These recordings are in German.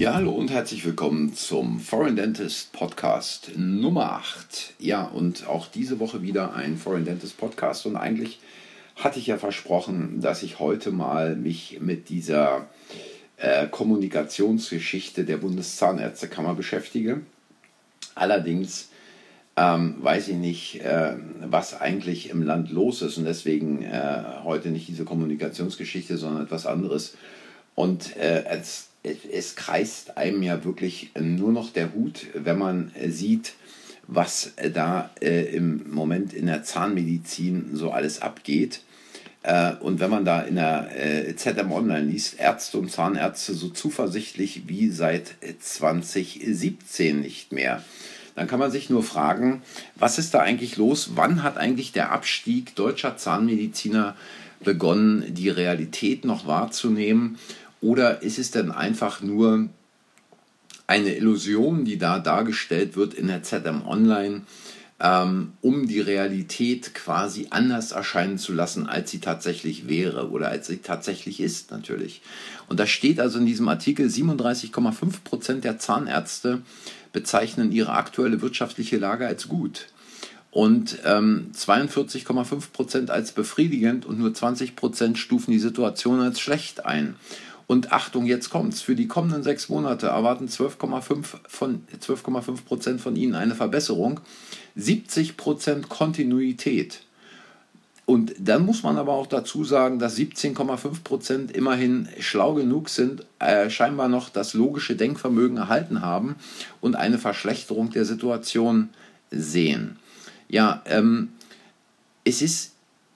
Ja, hallo und herzlich willkommen zum Foreign Dentist Podcast Nummer 8. Ja, und auch diese Woche wieder ein Foreign Dentist Podcast und eigentlich hatte ich ja versprochen, dass ich heute mal mich mit dieser äh, Kommunikationsgeschichte der Bundeszahnärztekammer beschäftige. Allerdings ähm, weiß ich nicht, äh, was eigentlich im Land los ist und deswegen äh, heute nicht diese Kommunikationsgeschichte, sondern etwas anderes. Und äh, es es kreist einem ja wirklich nur noch der Hut, wenn man äh, sieht, was äh, da äh, im Moment in der Zahnmedizin so alles abgeht. und wenn man da in der ZM Online liest, Ärzte und Zahnärzte so zuversichtlich wie seit 2017 nicht mehr, dann kann man sich nur fragen, was ist da eigentlich los? Wann hat eigentlich der Abstieg deutscher Zahnmediziner begonnen, die Realität noch wahrzunehmen? Oder ist es denn einfach nur eine Illusion, die da dargestellt wird in der ZM Online, ähm, um die Realität quasi anders erscheinen zu lassen, als sie tatsächlich wäre oder als sie tatsächlich ist natürlich. Und da steht also in diesem Artikel, 37,5 Prozent der Zahnärzte bezeichnen ihre aktuelle wirtschaftliche Lage als gut und ähm, 42,5 Prozent als befriedigend und nur 20 Prozent stufen die Situation als schlecht ein. Und Achtung, jetzt kommt's. Für die kommenden sechs Monate erwarten 12,5 von 12,5 Prozent von ihnen eine Verbesserung, 70 Prozent Kontinuität. Und dann muss man aber auch dazu sagen, dass 17,5 Prozent immerhin schlau genug sind, äh, scheinbar noch das logische Denkvermögen erhalten haben und eine Verschlechterung der Situation sehen. Ja, ähm, es ist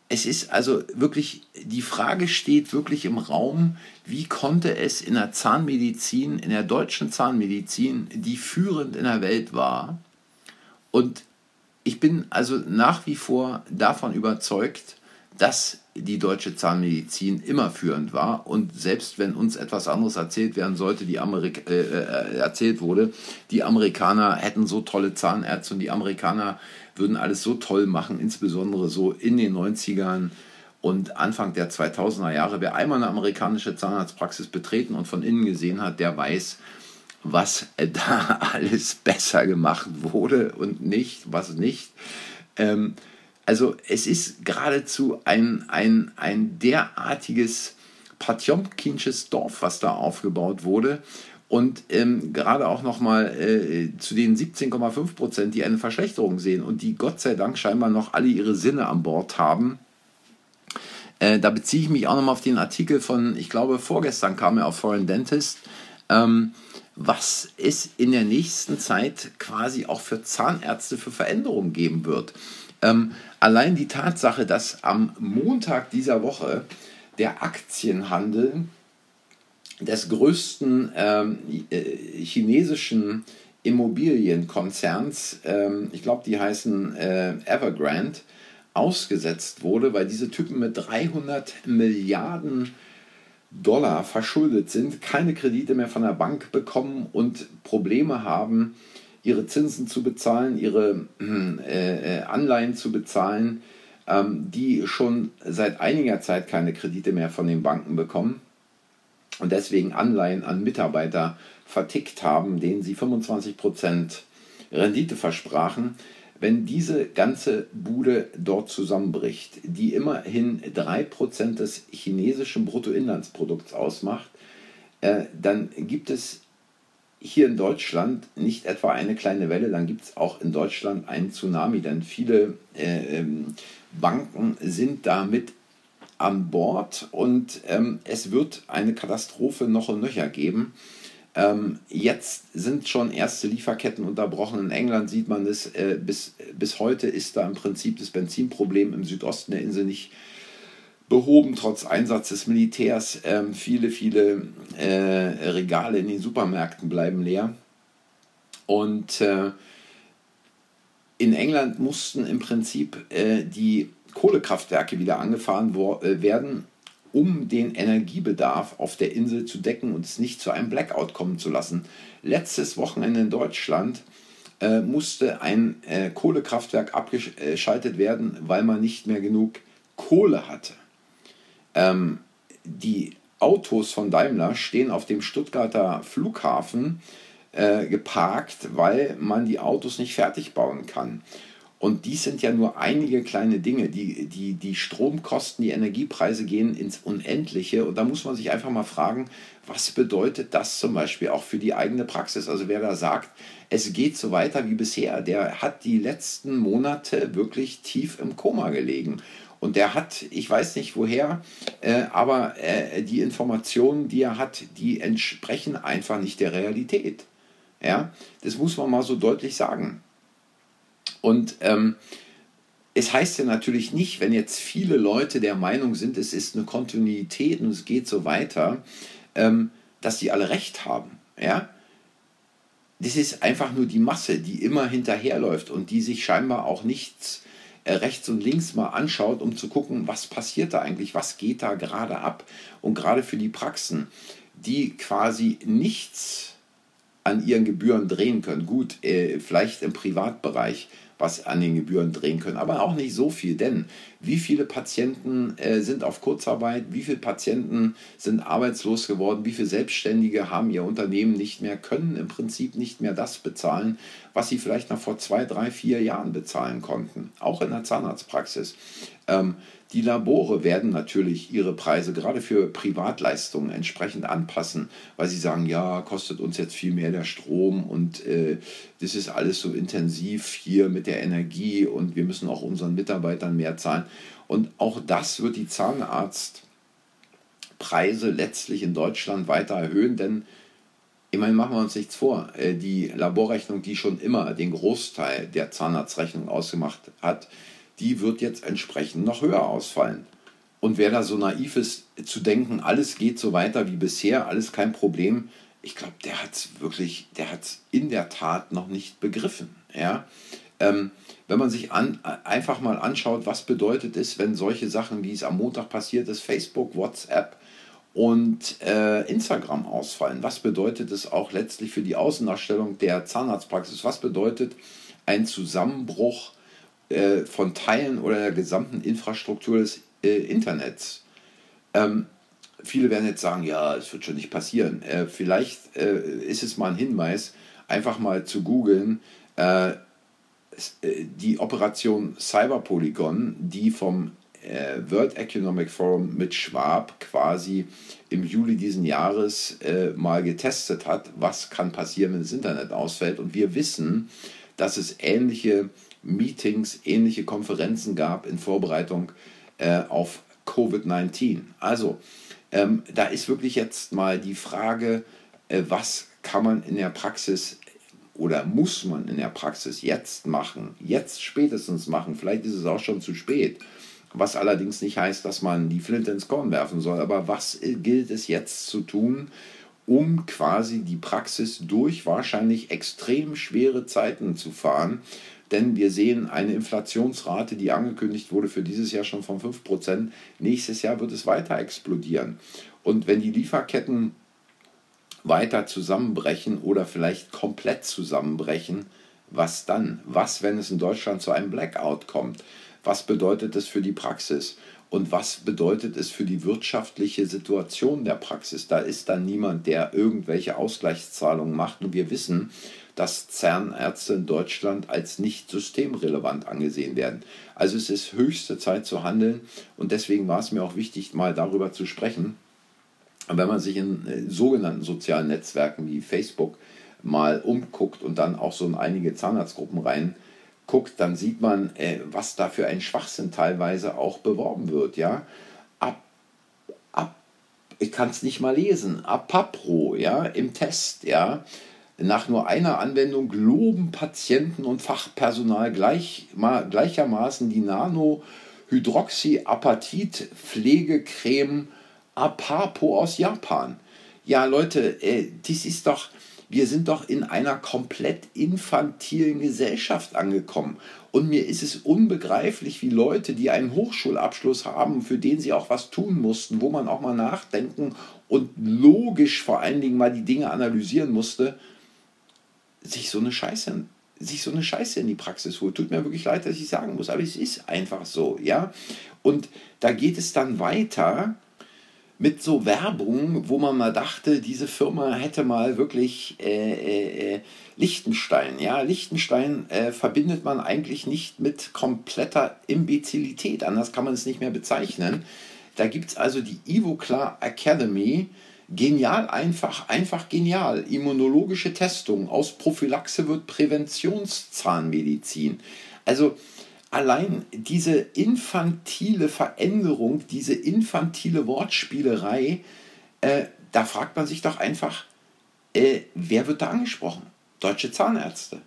es ist also wirklich, die Frage steht wirklich im Raum, wie konnte es in der Zahnmedizin, in der deutschen Zahnmedizin, die führend in der Welt war, und ich bin also nach wie vor davon überzeugt, dass die deutsche Zahnmedizin immer führend war. Und selbst wenn uns etwas anderes erzählt werden sollte, die Amerik äh, äh erzählt wurde, die Amerikaner hätten so tolle Zahnärzte und die Amerikaner würden alles so toll machen, insbesondere so in den 90ern und Anfang der 2000er Jahre. Wer einmal eine amerikanische Zahnarztpraxis betreten und von innen gesehen hat, der weiß, was da alles besser gemacht wurde und nicht, was nicht. Ähm, also es ist geradezu ein, ein, ein derartiges Patjomkinsches Dorf, was da aufgebaut wurde. Und ähm, gerade auch nochmal äh, zu den 17,5 Prozent, die eine Verschlechterung sehen und die Gott sei Dank scheinbar noch alle ihre Sinne an Bord haben. Äh, da beziehe ich mich auch nochmal auf den Artikel von, ich glaube, vorgestern kam er auf Foreign Dentist, ähm, was es in der nächsten Zeit quasi auch für Zahnärzte für Veränderungen geben wird. Ähm, allein die Tatsache, dass am Montag dieser Woche der Aktienhandel des größten ähm, äh, chinesischen Immobilienkonzerns, ähm, ich glaube, die heißen äh, Evergrande, ausgesetzt wurde, weil diese Typen mit 300 Milliarden Dollar verschuldet sind, keine Kredite mehr von der Bank bekommen und Probleme haben, ihre Zinsen zu bezahlen, ihre äh, äh Anleihen zu bezahlen, ähm, die schon seit einiger Zeit keine Kredite mehr von den Banken bekommen und deswegen Anleihen an Mitarbeiter vertickt haben, denen sie 25% Rendite versprachen, wenn diese ganze Bude dort zusammenbricht, die immerhin 3% des chinesischen Bruttoinlandsprodukts ausmacht, äh, dann gibt es hier in Deutschland nicht etwa eine kleine Welle, dann gibt es auch in Deutschland einen Tsunami, denn viele äh, ähm, Banken sind damit an Bord und ähm, es wird eine Katastrophe noch und nöcher geben. Ähm, jetzt sind schon erste Lieferketten unterbrochen. In England sieht man es, äh, bis, bis heute ist da im Prinzip das Benzinproblem im Südosten der Insel nicht behoben, trotz Einsatz des Militärs. Ähm, viele, viele äh, Regale in den Supermärkten bleiben leer. Und äh, in England mussten im Prinzip äh, die Kohlekraftwerke wieder angefahren äh, werden, um den Energiebedarf auf der Insel zu decken und es nicht zu einem Blackout kommen zu lassen. Letztes Wochenende in Deutschland äh, musste ein äh, Kohlekraftwerk abgeschaltet werden, weil man nicht mehr genug Kohle hatte. Ähm, die Autos von Daimler stehen auf dem Stuttgarter Flughafen äh, geparkt, weil man die Autos nicht fertig bauen kann. Und dies sind ja nur einige kleine Dinge. Die, die, die Stromkosten, die Energiepreise gehen ins Unendliche. Und da muss man sich einfach mal fragen, was bedeutet das zum Beispiel auch für die eigene Praxis? Also wer da sagt, es geht so weiter wie bisher, der hat die letzten Monate wirklich tief im Koma gelegen. Und der hat, ich weiß nicht woher, äh, aber äh, die Informationen, die er hat, die entsprechen einfach nicht der Realität. Ja, das muss man mal so deutlich sagen. Und ähm, es heißt ja natürlich nicht, wenn jetzt viele Leute der Meinung sind, es ist eine Kontinuität und es geht so weiter, ähm, dass die alle recht haben. Ja? Das ist einfach nur die Masse, die immer hinterherläuft und die sich scheinbar auch nichts äh, rechts und links mal anschaut, um zu gucken, was passiert da eigentlich, was geht da gerade ab. Und gerade für die Praxen, die quasi nichts an ihren Gebühren drehen können, gut, äh, vielleicht im Privatbereich, was an den Gebühren drehen können, aber auch nicht so viel, denn wie viele Patienten äh, sind auf Kurzarbeit, wie viele Patienten sind arbeitslos geworden, wie viele Selbstständige haben ihr Unternehmen nicht mehr, können im Prinzip nicht mehr das bezahlen, was sie vielleicht noch vor zwei, drei, vier Jahren bezahlen konnten, auch in der Zahnarztpraxis. Ähm, die Labore werden natürlich ihre Preise gerade für Privatleistungen entsprechend anpassen, weil sie sagen, ja, kostet uns jetzt viel mehr der Strom und äh, das ist alles so intensiv hier mit der Energie und wir müssen auch unseren Mitarbeitern mehr zahlen. Und auch das wird die Zahnarztpreise letztlich in Deutschland weiter erhöhen, denn immerhin machen wir uns nichts vor. Äh, die Laborrechnung, die schon immer den Großteil der Zahnarztrechnung ausgemacht hat, die wird jetzt entsprechend noch höher ausfallen. Und wer da so naiv ist, zu denken, alles geht so weiter wie bisher, alles kein Problem, ich glaube, der hat es wirklich, der hat es in der Tat noch nicht begriffen. Ja? Ähm, wenn man sich an, einfach mal anschaut, was bedeutet es, wenn solche Sachen, wie es am Montag passiert ist, Facebook, WhatsApp und äh, Instagram ausfallen, was bedeutet es auch letztlich für die Außendarstellung der Zahnarztpraxis, was bedeutet ein Zusammenbruch äh, von Teilen oder der gesamten Infrastruktur des äh, Internets. Ähm, viele werden jetzt sagen, ja, es wird schon nicht passieren. Äh, vielleicht äh, ist es mal ein Hinweis, einfach mal zu googeln, äh, äh, die Operation Cyberpolygon, die vom World Economic Forum mit Schwab quasi im Juli diesen Jahres mal getestet hat, was kann passieren, wenn das Internet ausfällt. Und wir wissen, dass es ähnliche Meetings, ähnliche Konferenzen gab in Vorbereitung äh, auf Covid-19. Also, ähm, da ist wirklich jetzt mal die Frage, äh, was kann man in der Praxis oder muss man in der Praxis jetzt machen, jetzt spätestens machen, vielleicht ist es auch schon zu spät, was allerdings nicht heißt, dass man die Flinte ins Korn werfen soll, aber was äh, gilt es jetzt zu tun, um quasi die Praxis durch wahrscheinlich extrem schwere Zeiten zu fahren, denn wir sehen eine Inflationsrate, die angekündigt wurde für dieses Jahr schon von 5%. Nächstes Jahr wird es weiter explodieren. Und wenn die Lieferketten weiter zusammenbrechen oder vielleicht komplett zusammenbrechen, was dann? Was, wenn es in Deutschland zu einem Blackout kommt? Was bedeutet das für die Praxis? Und was bedeutet es für die wirtschaftliche Situation der Praxis? Da ist dann niemand, der irgendwelche Ausgleichszahlungen macht. Und wir wissen, dass Zahnärzte in Deutschland als nicht systemrelevant angesehen werden. Also es ist höchste Zeit zu handeln und deswegen war es mir auch wichtig, mal darüber zu sprechen. Wenn man sich in äh, sogenannten sozialen Netzwerken wie Facebook mal umguckt und dann auch so in einige Zahnarztgruppen rein guckt, dann sieht man, äh, was da für ein Schwachsinn teilweise auch beworben wird. Ja? Ab, ab, ich kann es nicht mal lesen, Apapro, ja, im Test, ja, nach nur einer Anwendung loben Patienten und Fachpersonal gleich, gleichermaßen die Nano-Hydroxyapatit-Pflegecreme Apapo aus Japan. Ja, Leute, äh, das ist doch, wir sind doch in einer komplett infantilen Gesellschaft angekommen. Und mir ist es unbegreiflich, wie Leute, die einen Hochschulabschluss haben, für den sie auch was tun mussten, wo man auch mal nachdenken und logisch vor allen Dingen mal die Dinge analysieren musste, sich so eine Scheiße sich so eine Scheiße in die Praxis holt. Tut mir wirklich leid, dass ich sagen muss, aber es ist einfach so, ja. Und da geht es dann weiter mit so Werbung, wo man mal dachte, diese Firma hätte mal wirklich äh, äh, äh Liechtenstein. Ja, Liechtenstein äh, verbindet man eigentlich nicht mit kompletter Imbezilität, anders kann man es nicht mehr bezeichnen. Da gibt es also die Ivoclar Academy, genial einfach, einfach genial. Immunologische Testung, aus Prophylaxe wird Präventionszahnmedizin. Also allein diese infantile Veränderung, diese infantile Wortspielerei, äh, da fragt man sich doch einfach, äh, wer wird da angesprochen? Deutsche Zahnärzte.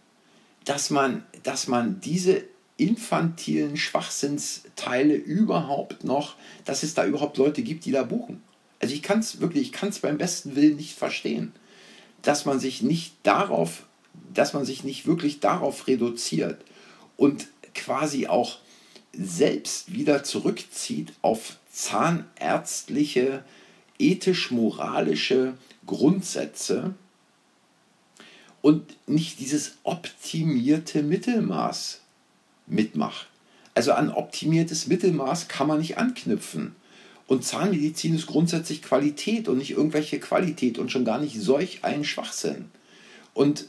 Dass man, dass man diese infantilen Schwachsinnsteile überhaupt noch, dass es da überhaupt Leute gibt, die da buchen. Also ich kann es wirklich, ich kann es beim besten Willen nicht verstehen, dass man sich nicht darauf, dass man sich nicht wirklich darauf reduziert und quasi auch selbst wieder zurückzieht auf zahnärztliche, ethisch-moralische Grundsätze und nicht dieses optimierte Mittelmaß mitmacht. Also an optimiertes Mittelmaß kann man nicht anknüpfen. Und Zahnmedizin ist grundsätzlich Qualität und nicht irgendwelche Qualität und schon gar nicht solch ein Schwachsinn. Und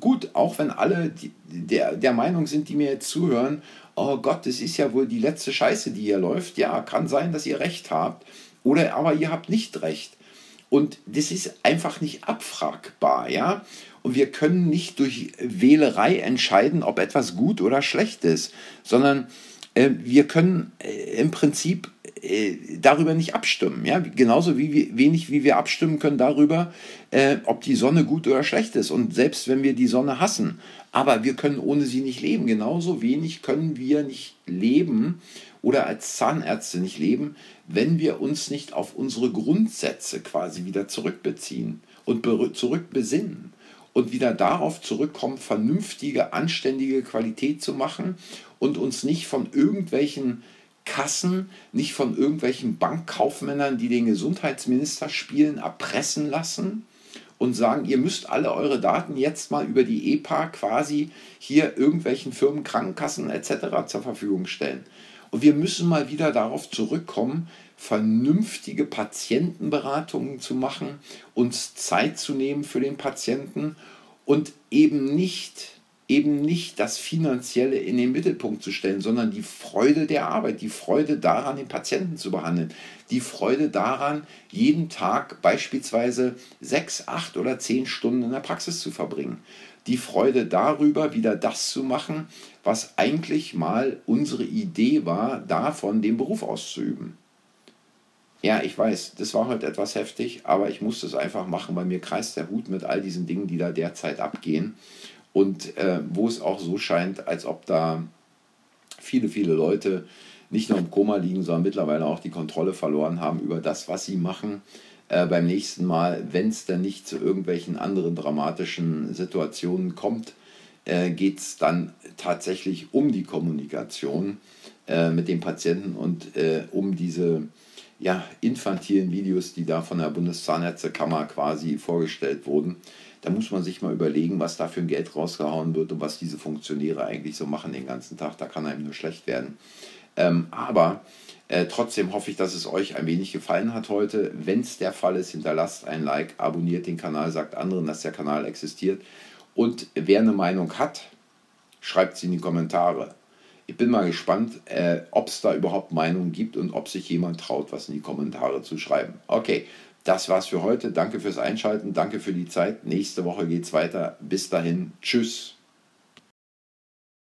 gut, auch wenn alle der, der Meinung sind, die mir jetzt zuhören, oh Gott, das ist ja wohl die letzte Scheiße, die hier läuft. Ja, kann sein, dass ihr recht habt. Oder aber ihr habt nicht recht. Und das ist einfach nicht abfragbar, ja. Und wir können nicht durch Wählerei entscheiden, ob etwas gut oder schlecht ist, sondern wir können äh, im Prinzip äh, darüber nicht abstimmen. Ja? Genauso wie wir, wenig wie wir abstimmen können darüber, äh, ob die Sonne gut oder schlecht ist. Und selbst wenn wir die Sonne hassen, aber wir können ohne sie nicht leben. Genauso wenig können wir nicht leben oder als Zahnärzte nicht leben, wenn wir uns nicht auf unsere Grundsätze quasi wieder zurückbeziehen und zurückbesinnen und wieder darauf zurückkommen, vernünftige, anständige Qualität zu machen und uns nicht von irgendwelchen Kassen, nicht von irgendwelchen Bankkaufmännern, die den Gesundheitsminister spielen, erpressen lassen und sagen, ihr müsst alle eure Daten jetzt mal über die EPA quasi hier irgendwelchen Firmen, Krankenkassen etc. zur Verfügung stellen. Und wir müssen mal wieder darauf zurückkommen, vernünftige Patientenberatungen zu machen, uns Zeit zu nehmen für den Patienten und eben nicht eben nicht das Finanzielle in den Mittelpunkt zu stellen, sondern die Freude der Arbeit, die Freude daran, den Patienten zu behandeln, die Freude daran, jeden Tag beispielsweise sechs, acht oder zehn Stunden in der Praxis zu verbringen, die Freude darüber, wieder das zu machen, was eigentlich mal unsere Idee war, davon den Beruf auszuüben. Ja, ich weiß, das war heute etwas heftig, aber ich musste es einfach machen, weil mir kreist der Hut mit all diesen Dingen, die da derzeit abgehen und äh, wo es auch so scheint, als ob da viele, viele Leute nicht nur im Koma liegen, sondern mittlerweile auch die Kontrolle verloren haben über das, was sie machen. Äh, beim nächsten Mal, wenn es dann nicht zu irgendwelchen anderen dramatischen Situationen kommt, äh, geht es dann tatsächlich um die Kommunikation äh, mit dem Patienten und äh, um diese ja, infantilen Videos, die da von der Bundeszahnärztekammer quasi vorgestellt wurden. Da muss man sich mal überlegen, was da für ein Geld rausgehauen wird und was diese Funktionäre eigentlich so machen den ganzen Tag. Da kann einem nur schlecht werden. Ähm, aber äh, trotzdem hoffe ich, dass es euch ein wenig gefallen hat heute. Wenn es der Fall ist, hinterlasst ein Like, abonniert den Kanal, sagt anderen, dass der Kanal existiert. Und wer eine Meinung hat, schreibt sie in die Kommentare. Ich bin mal gespannt, äh, ob es da überhaupt Meinungen gibt und ob sich jemand traut, was in die Kommentare zu schreiben. Okay, das war's für heute. Danke fürs Einschalten, danke für die Zeit. Nächste Woche geht's weiter. Bis dahin, tschüss.